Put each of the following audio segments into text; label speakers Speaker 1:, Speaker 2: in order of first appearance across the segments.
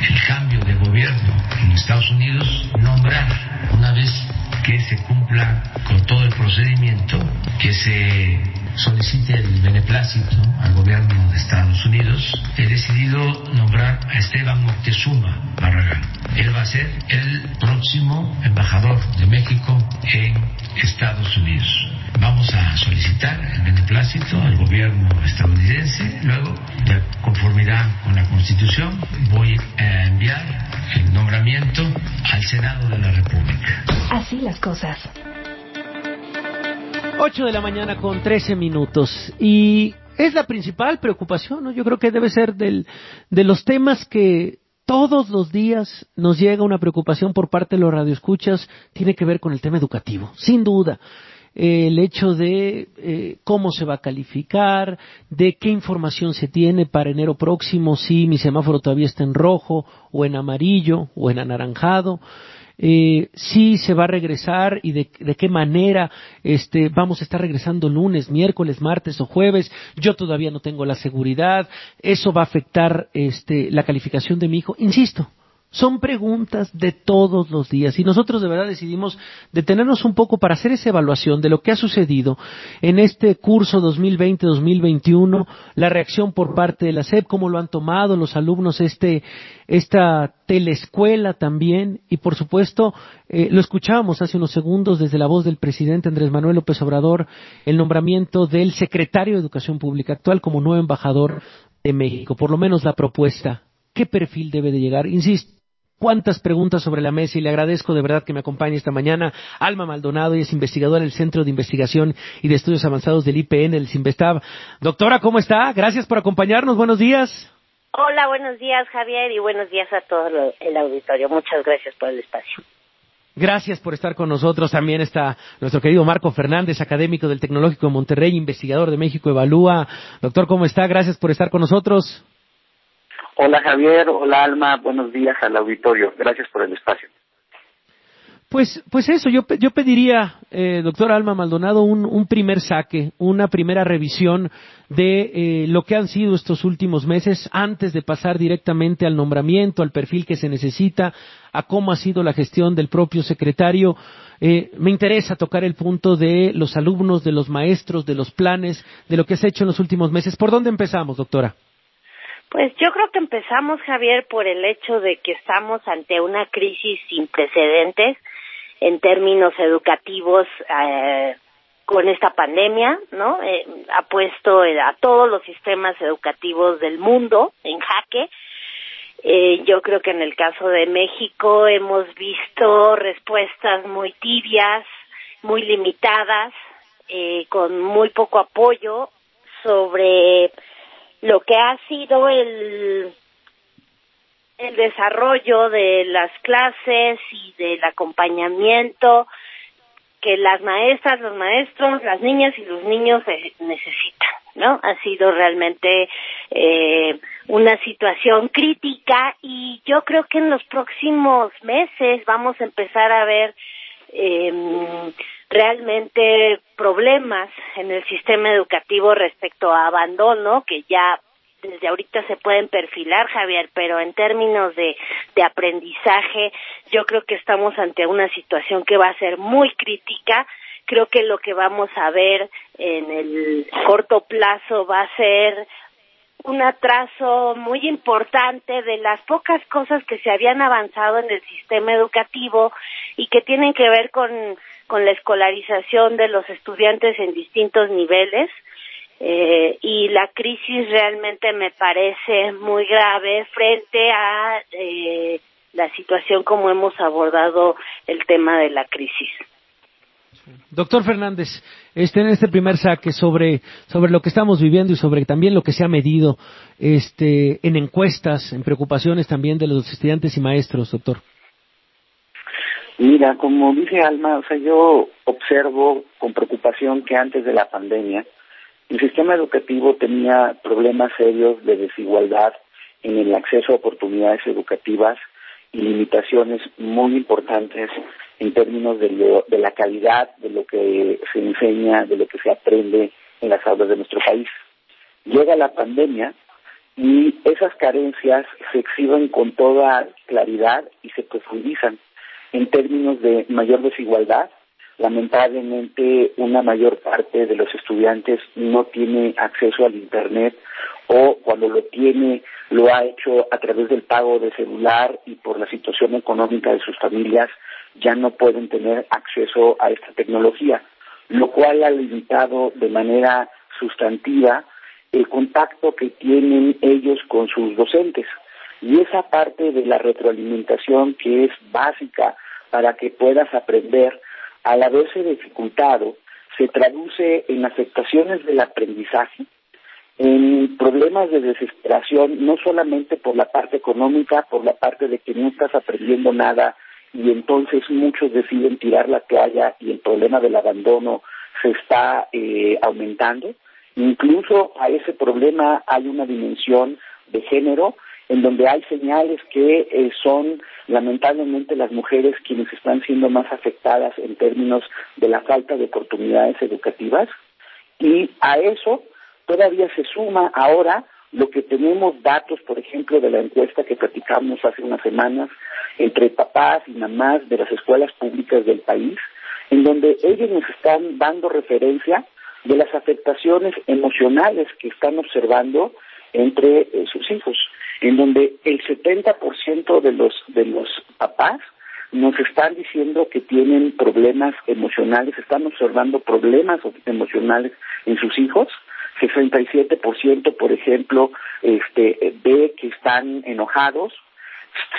Speaker 1: el cambio de gobierno en Estados Unidos, nombrar una vez que se cumpla con todo el procedimiento, que se solicite el beneplácito al gobierno de Estados Unidos, he decidido nombrar a Esteban Moctezuma Barragán. Él va a ser el próximo embajador de México en Estados Unidos. Vamos a solicitar el beneplácito al gobierno estadounidense. Luego, de conformidad con la Constitución, voy a enviar el nombramiento al Senado de la República.
Speaker 2: Así las cosas.
Speaker 3: 8 de la mañana con 13 minutos. Y es la principal preocupación, ¿no? Yo creo que debe ser del, de los temas que todos los días nos llega una preocupación por parte de los radioescuchas, tiene que ver con el tema educativo, sin duda. El hecho de eh, cómo se va a calificar, de qué información se tiene para enero próximo, si mi semáforo todavía está en rojo o en amarillo o en anaranjado eh, si se va a regresar y de, qué manera este, vamos a estar regresando lunes, miércoles, martes o jueves. Yo todavía no tengo la seguridad. Eso va a afectar este, la calificación de mi hijo. Insisto, son preguntas de todos los días y nosotros de verdad decidimos detenernos un poco para hacer esa evaluación de lo que ha sucedido en este curso 2020-2021, la reacción por parte de la SEP, cómo lo han tomado los alumnos este, esta teleescuela también y por supuesto eh, lo escuchábamos hace unos segundos desde la voz del presidente Andrés Manuel López Obrador el nombramiento del secretario de Educación Pública actual como nuevo embajador de México, por lo menos la propuesta. ¿Qué perfil debe de llegar? Insisto, cuántas preguntas sobre la mesa y le agradezco de verdad que me acompañe esta mañana. Alma Maldonado y es investigadora del Centro de Investigación y de Estudios Avanzados del IPN, el CIMBESTAB. Doctora, ¿cómo está? Gracias por acompañarnos. Buenos días.
Speaker 4: Hola, buenos días Javier y buenos días a todo el auditorio. Muchas gracias por el espacio.
Speaker 3: Gracias por estar con nosotros. También está nuestro querido Marco Fernández, académico del Tecnológico de Monterrey, investigador de México Evalúa. Doctor, ¿cómo está? Gracias por estar con nosotros.
Speaker 5: Hola Javier, hola Alma, buenos días al auditorio. Gracias por el espacio.
Speaker 3: Pues, pues eso, yo, yo pediría, eh, doctor Alma Maldonado, un, primer saque, una primera revisión de eh, lo que han sido estos últimos meses antes de pasar directamente al nombramiento, al perfil que se necesita, a cómo ha sido la gestión del propio secretario. Eh, me interesa tocar el punto de los alumnos, de los maestros, de los planes, de lo que se ha hecho en los últimos meses. ¿Por dónde empezamos, doctora?
Speaker 4: Pues yo creo que empezamos, Javier, por el hecho de que estamos ante una crisis sin precedentes en términos educativos eh, con esta pandemia, ¿no? Eh, ha puesto a todos los sistemas educativos del mundo en jaque. Eh, yo creo que en el caso de México hemos visto respuestas muy tibias, muy limitadas, eh, con muy poco apoyo sobre lo que ha sido el el desarrollo de las clases y del acompañamiento que las maestras, los maestros, las niñas y los niños necesitan, ¿no? Ha sido realmente eh, una situación crítica y yo creo que en los próximos meses vamos a empezar a ver eh, realmente problemas en el sistema educativo respecto a abandono, que ya desde ahorita se pueden perfilar, Javier, pero en términos de, de aprendizaje, yo creo que estamos ante una situación que va a ser muy crítica. Creo que lo que vamos a ver en el corto plazo va a ser un atraso muy importante de las pocas cosas que se habían avanzado en el sistema educativo y que tienen que ver con, con la escolarización de los estudiantes en distintos niveles. Eh, y la crisis realmente me parece muy grave frente a eh, la situación como hemos abordado el tema de la crisis.
Speaker 3: Doctor Fernández, este, en este primer saque sobre, sobre lo que estamos viviendo y sobre también lo que se ha medido este, en encuestas, en preocupaciones también de los estudiantes y maestros, doctor.
Speaker 5: Mira, como dice Alma, o sea, yo observo con preocupación que antes de la pandemia el sistema educativo tenía problemas serios de desigualdad en el acceso a oportunidades educativas y limitaciones muy importantes en términos de, de la calidad de lo que se enseña, de lo que se aprende en las aulas de nuestro país. Llega la pandemia y esas carencias se exhiben con toda claridad y se profundizan en términos de mayor desigualdad. Lamentablemente, una mayor parte de los estudiantes no tiene acceso al Internet o cuando lo tiene lo ha hecho a través del pago de celular y por la situación económica de sus familias ya no pueden tener acceso a esta tecnología, lo cual ha limitado de manera sustantiva el contacto que tienen ellos con sus docentes. Y esa parte de la retroalimentación que es básica para que puedas aprender, al haberse dificultado, se traduce en afectaciones del aprendizaje, en problemas de desesperación, no solamente por la parte económica, por la parte de que no estás aprendiendo nada y entonces muchos deciden tirar la toalla y el problema del abandono se está eh, aumentando. Incluso a ese problema hay una dimensión de género en donde hay señales que eh, son lamentablemente las mujeres quienes están siendo más afectadas en términos de la falta de oportunidades educativas. Y a eso todavía se suma ahora lo que tenemos datos, por ejemplo, de la encuesta que platicamos hace unas semanas entre papás y mamás de las escuelas públicas del país, en donde ellos nos están dando referencia de las afectaciones emocionales que están observando entre eh, sus hijos, en donde el 70% de los de los papás nos están diciendo que tienen problemas emocionales, están observando problemas emocionales en sus hijos. 67% por ejemplo, este, ve que están enojados,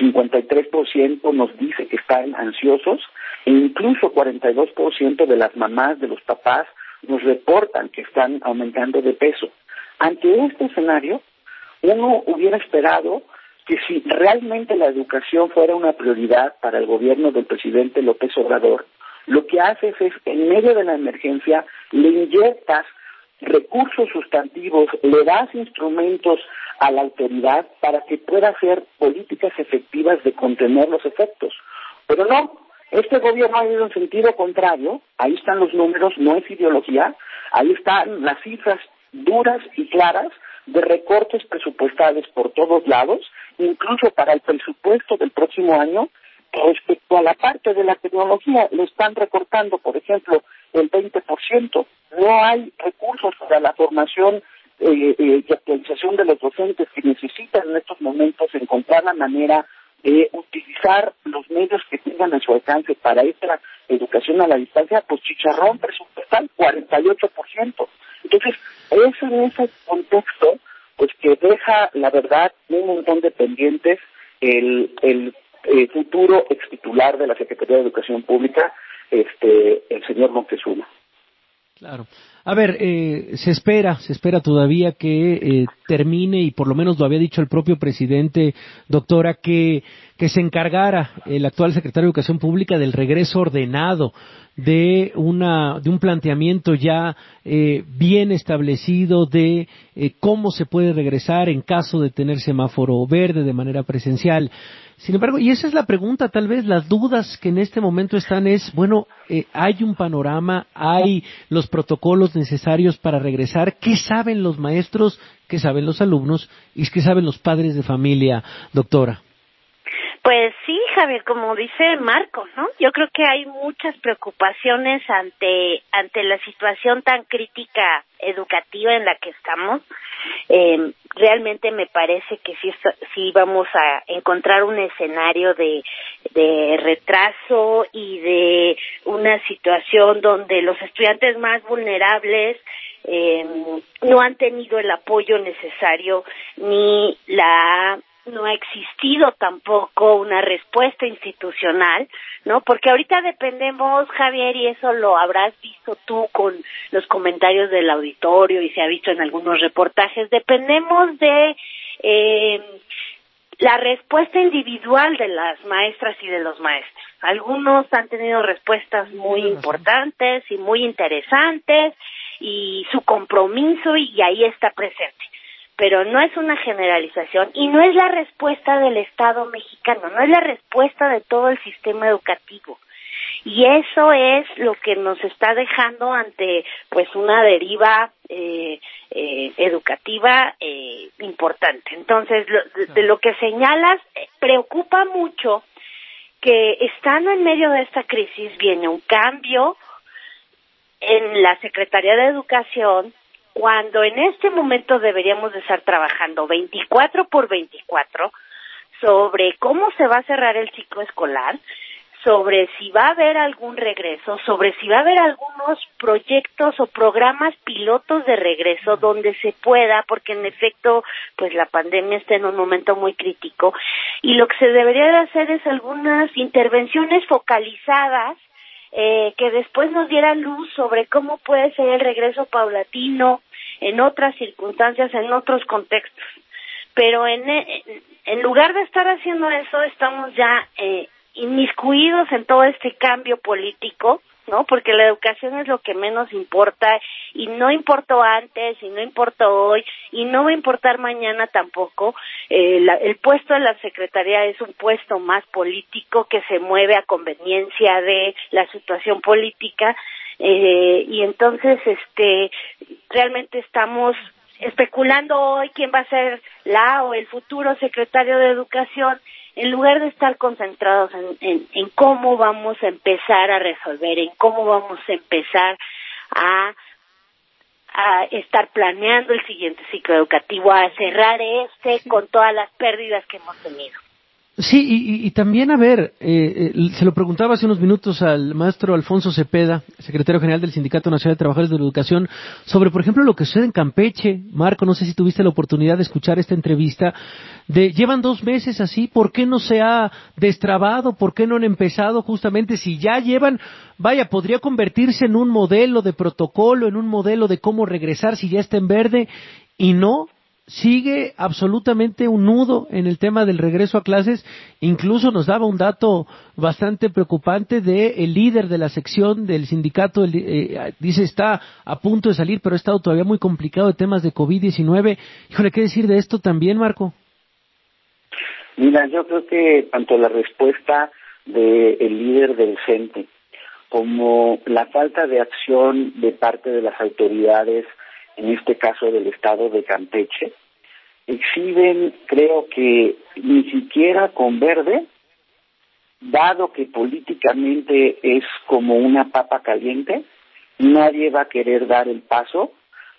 Speaker 5: 53% nos dice que están ansiosos e incluso 42% de las mamás, de los papás, nos reportan que están aumentando de peso. Ante este escenario, uno hubiera esperado que si realmente la educación fuera una prioridad para el gobierno del presidente López Obrador, lo que haces es, en medio de la emergencia, le inyectas recursos sustantivos, le das instrumentos a la autoridad para que pueda hacer políticas efectivas de contener los efectos. Pero no, este gobierno ha ido en sentido contrario, ahí están los números, no es ideología, ahí están las cifras duras y claras de recortes presupuestales por todos lados, incluso para el presupuesto del próximo año, respecto a la parte de la tecnología, le están recortando, por ejemplo, el 20%. No hay recursos para la formación eh, eh, y actualización de los docentes que necesitan en estos momentos encontrar la manera de utilizar los medios que tengan a su alcance para esta educación a la distancia, pues chicharrón presupuestal 48%. Entonces, es en ese contexto, deja, la verdad, un montón de pendientes el, el eh, futuro ex titular de la Secretaría de Educación Pública, este, el señor Montezuma.
Speaker 3: Claro. A ver, eh, se espera, se espera todavía que eh, termine y por lo menos lo había dicho el propio presidente, doctora, que, se encargara el actual secretario de Educación Pública del regreso ordenado de una de un planteamiento ya eh, bien establecido de eh, cómo se puede regresar en caso de tener semáforo verde de manera presencial. Sin embargo, y esa es la pregunta, tal vez las dudas que en este momento están es, bueno, eh, hay un panorama, hay los protocolos necesarios para regresar, ¿qué saben los maestros, qué saben los alumnos y qué saben los padres de familia, doctora?
Speaker 4: Pues sí, Javier, como dice Marco, ¿no? Yo creo que hay muchas preocupaciones ante ante la situación tan crítica educativa en la que estamos. Eh, realmente me parece que sí, sí vamos a encontrar un escenario de, de retraso y de una situación donde los estudiantes más vulnerables eh, no han tenido el apoyo necesario ni la no ha existido tampoco una respuesta institucional, ¿no? Porque ahorita dependemos, Javier, y eso lo habrás visto tú con los comentarios del auditorio y se ha visto en algunos reportajes, dependemos de eh, la respuesta individual de las maestras y de los maestros. Algunos han tenido respuestas muy importantes y muy interesantes y su compromiso y ahí está presente pero no es una generalización y no es la respuesta del Estado mexicano, no es la respuesta de todo el sistema educativo. y eso es lo que nos está dejando ante pues una deriva eh, eh, educativa eh, importante. Entonces, de, lo que señalas, eh, preocupa mucho que estando en medio de esta crisis viene un cambio en la Secretaría de Educación cuando en este momento deberíamos de estar trabajando 24 por 24 sobre cómo se va a cerrar el ciclo escolar, sobre si va a haber algún regreso, sobre si va a haber algunos proyectos o programas pilotos de regreso donde se pueda, porque en efecto, pues la pandemia está en un momento muy crítico y lo que se debería de hacer es algunas intervenciones focalizadas eh, que después nos dieran luz sobre cómo puede ser el regreso paulatino en otras circunstancias, en otros contextos. Pero en, en lugar de estar haciendo eso, estamos ya eh, inmiscuidos en todo este cambio político, ¿no? Porque la educación es lo que menos importa y no importó antes y no importó hoy y no va a importar mañana tampoco. Eh, el puesto de la Secretaría es un puesto más político que se mueve a conveniencia de la situación política eh, y entonces este realmente estamos especulando hoy quién va a ser la o el futuro secretario de Educación en lugar de estar concentrados en, en, cómo vamos a empezar a resolver, en cómo vamos a empezar a, a estar planeando el siguiente ciclo educativo, a cerrar este con todas las pérdidas que hemos tenido.
Speaker 3: Sí, y, también, a ver, eh, eh, se lo preguntaba hace unos minutos al maestro Alfonso Cepeda, secretario general del Sindicato Nacional de Trabajadores de la Educación, sobre, por ejemplo, lo que sucede en Campeche. Marco, no sé si tuviste la oportunidad de escuchar esta entrevista. De, llevan dos meses así, ¿por qué no se ha destrabado? ¿Por qué no han empezado justamente? Si ya llevan, vaya, podría convertirse en un modelo de protocolo, en un modelo de cómo regresar si ya está en verde, y no, sigue absolutamente un nudo en el tema del regreso a clases. Incluso nos daba un dato bastante preocupante de el líder de la sección del sindicato, eh, dice está a punto de salir, pero ha estado todavía muy complicado de temas de COVID-19. Híjole, ¿qué decir de esto también, Marco?
Speaker 5: Mira, yo creo que tanto la respuesta del líder del CENTE como la falta de acción de parte de las autoridades en este caso del estado de Campeche, exhiben, creo que ni siquiera con verde, dado que políticamente es como una papa caliente, nadie va a querer dar el paso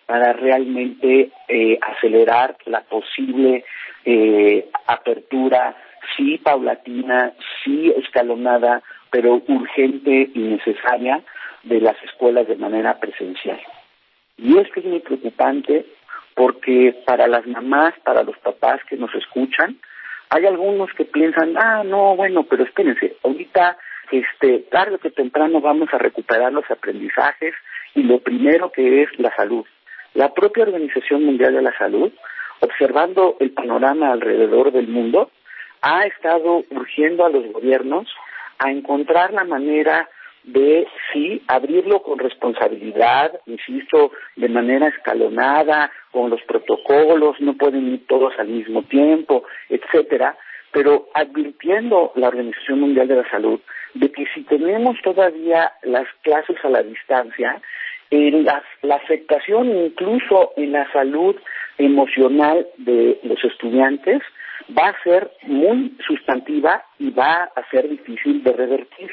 Speaker 5: para realmente eh, acelerar la posible eh, apertura, sí paulatina, sí escalonada, pero urgente y necesaria de las escuelas de manera presencial. Y esto es muy preocupante porque para las mamás, para los papás que nos escuchan, hay algunos que piensan, ah, no, bueno, pero espérense, ahorita, este, tarde o temprano vamos a recuperar los aprendizajes y lo primero que es la salud. La propia Organización Mundial de la Salud, observando el panorama alrededor del mundo, ha estado urgiendo a los gobiernos a encontrar la manera de sí abrirlo con responsabilidad, insisto, de manera escalonada, con los protocolos, no pueden ir todos al mismo tiempo, etcétera, pero advirtiendo la Organización Mundial de la Salud de que si tenemos todavía las clases a la distancia, en la, la afectación incluso en la salud emocional de los estudiantes va a ser muy sustantiva y va a ser difícil de revertir.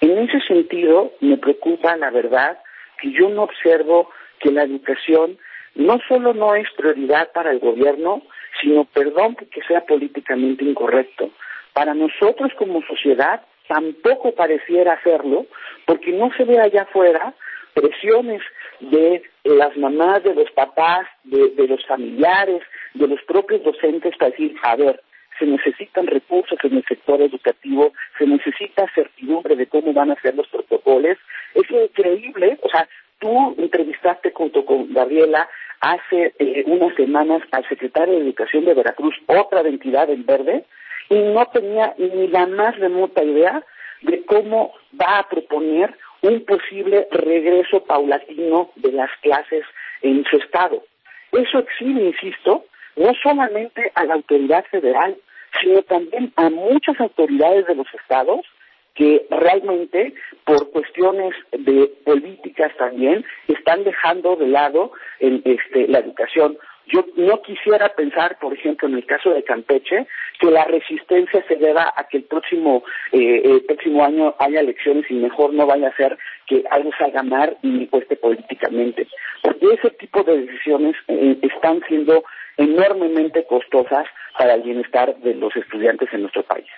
Speaker 5: En ese sentido, me preocupa la verdad que yo no observo que la educación no solo no es prioridad para el gobierno, sino, perdón que sea políticamente incorrecto, para nosotros como sociedad tampoco pareciera hacerlo, porque no se ve allá afuera presiones de las mamás, de los papás, de, de los familiares, de los propios docentes para decir, a ver, se necesitan recursos en el sector educativo, se necesita certidumbre de cómo van a ser los protocolos. Es increíble, o sea, tú entrevistaste junto con Gabriela hace eh, unas semanas al secretario de Educación de Veracruz, otra entidad en verde, y no tenía ni la más remota idea de cómo va a proponer un posible regreso paulatino de las clases en su estado. Eso exhibe, insisto, no solamente a la autoridad federal, sino también a muchas autoridades de los estados que realmente por cuestiones de políticas también están dejando de lado el, este, la educación. Yo no quisiera pensar, por ejemplo, en el caso de Campeche, que la resistencia se deba a que el próximo eh, próximo año haya elecciones y mejor no vaya a ser que algo salga mal y cueste políticamente. Porque ese tipo de decisiones eh, están siendo enormemente costosas para el bienestar de los estudiantes en nuestro país.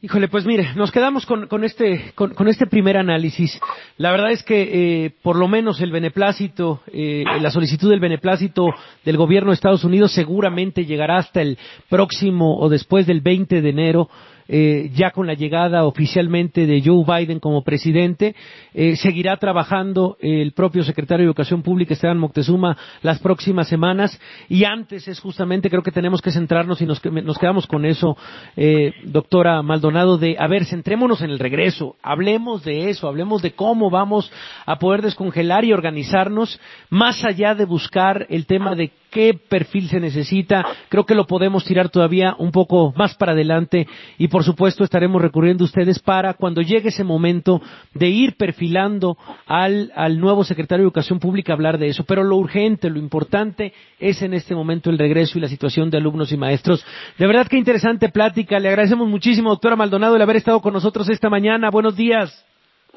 Speaker 3: Híjole, pues mire, nos quedamos con, con este con, este primer análisis. La verdad es que eh, por lo menos el beneplácito, eh, la solicitud del beneplácito del gobierno de Estados Unidos seguramente llegará hasta el próximo o después del 20 de enero eh, ya con la llegada oficialmente de Joe Biden como presidente. Eh, seguirá trabajando el propio secretario de Educación Pública, Esteban Moctezuma, las próximas semanas. Y antes es justamente, creo que tenemos que centrarnos y nos, nos quedamos con eso, eh, doctora Maldonado, de, a ver, centrémonos en el regreso. Hablemos de eso, hablemos de cómo vamos a poder descongelar y organizarnos más allá de buscar el tema de qué perfil se necesita. Creo que lo podemos tirar todavía un poco más para adelante y por supuesto estaremos recurriendo a ustedes para cuando llegue ese momento de ir perfilando al, al nuevo secretario de Educación Pública hablar de eso. Pero lo urgente, lo importante es en este momento el regreso y la situación de alumnos y maestros. De verdad que interesante plática. Le agradecemos muchísimo, doctora Maldonado, el haber estado con nosotros esta mañana. Buenos días.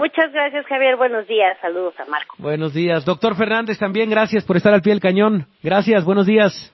Speaker 4: Muchas gracias, Javier. Buenos días. Saludos a Marco.
Speaker 3: Buenos días. Doctor Fernández, también gracias por estar al pie del cañón. Gracias. Buenos días.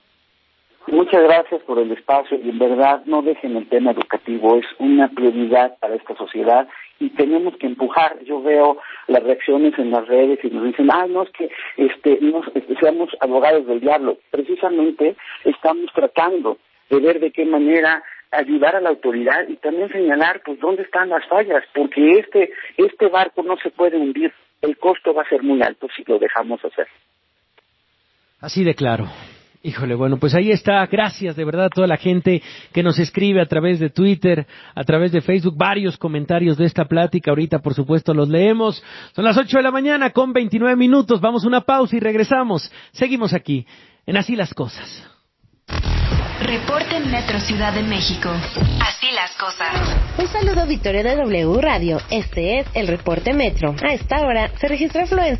Speaker 5: Muchas gracias por el espacio y en verdad no dejen el tema educativo, es una prioridad para esta sociedad y tenemos que empujar. Yo veo las reacciones en las redes y nos dicen, ah, no es que este, no, seamos abogados del diablo. Precisamente estamos tratando de ver de qué manera ayudar a la autoridad y también señalar pues dónde están las fallas, porque este este barco no se puede hundir, el costo va a ser muy alto si lo dejamos hacer.
Speaker 3: Así de claro. Híjole, bueno, pues ahí está. Gracias de verdad a toda la gente que nos escribe a través de Twitter, a través de Facebook, varios comentarios de esta plática. Ahorita, por supuesto, los leemos. Son las 8 de la mañana con 29 minutos. Vamos a una pausa y regresamos. Seguimos aquí en Así las Cosas.
Speaker 2: Reporte Metro Ciudad de México. Así las cosas.
Speaker 6: Un saludo Victoria de W Radio. Este es el Reporte Metro. A esta hora se registra afluencia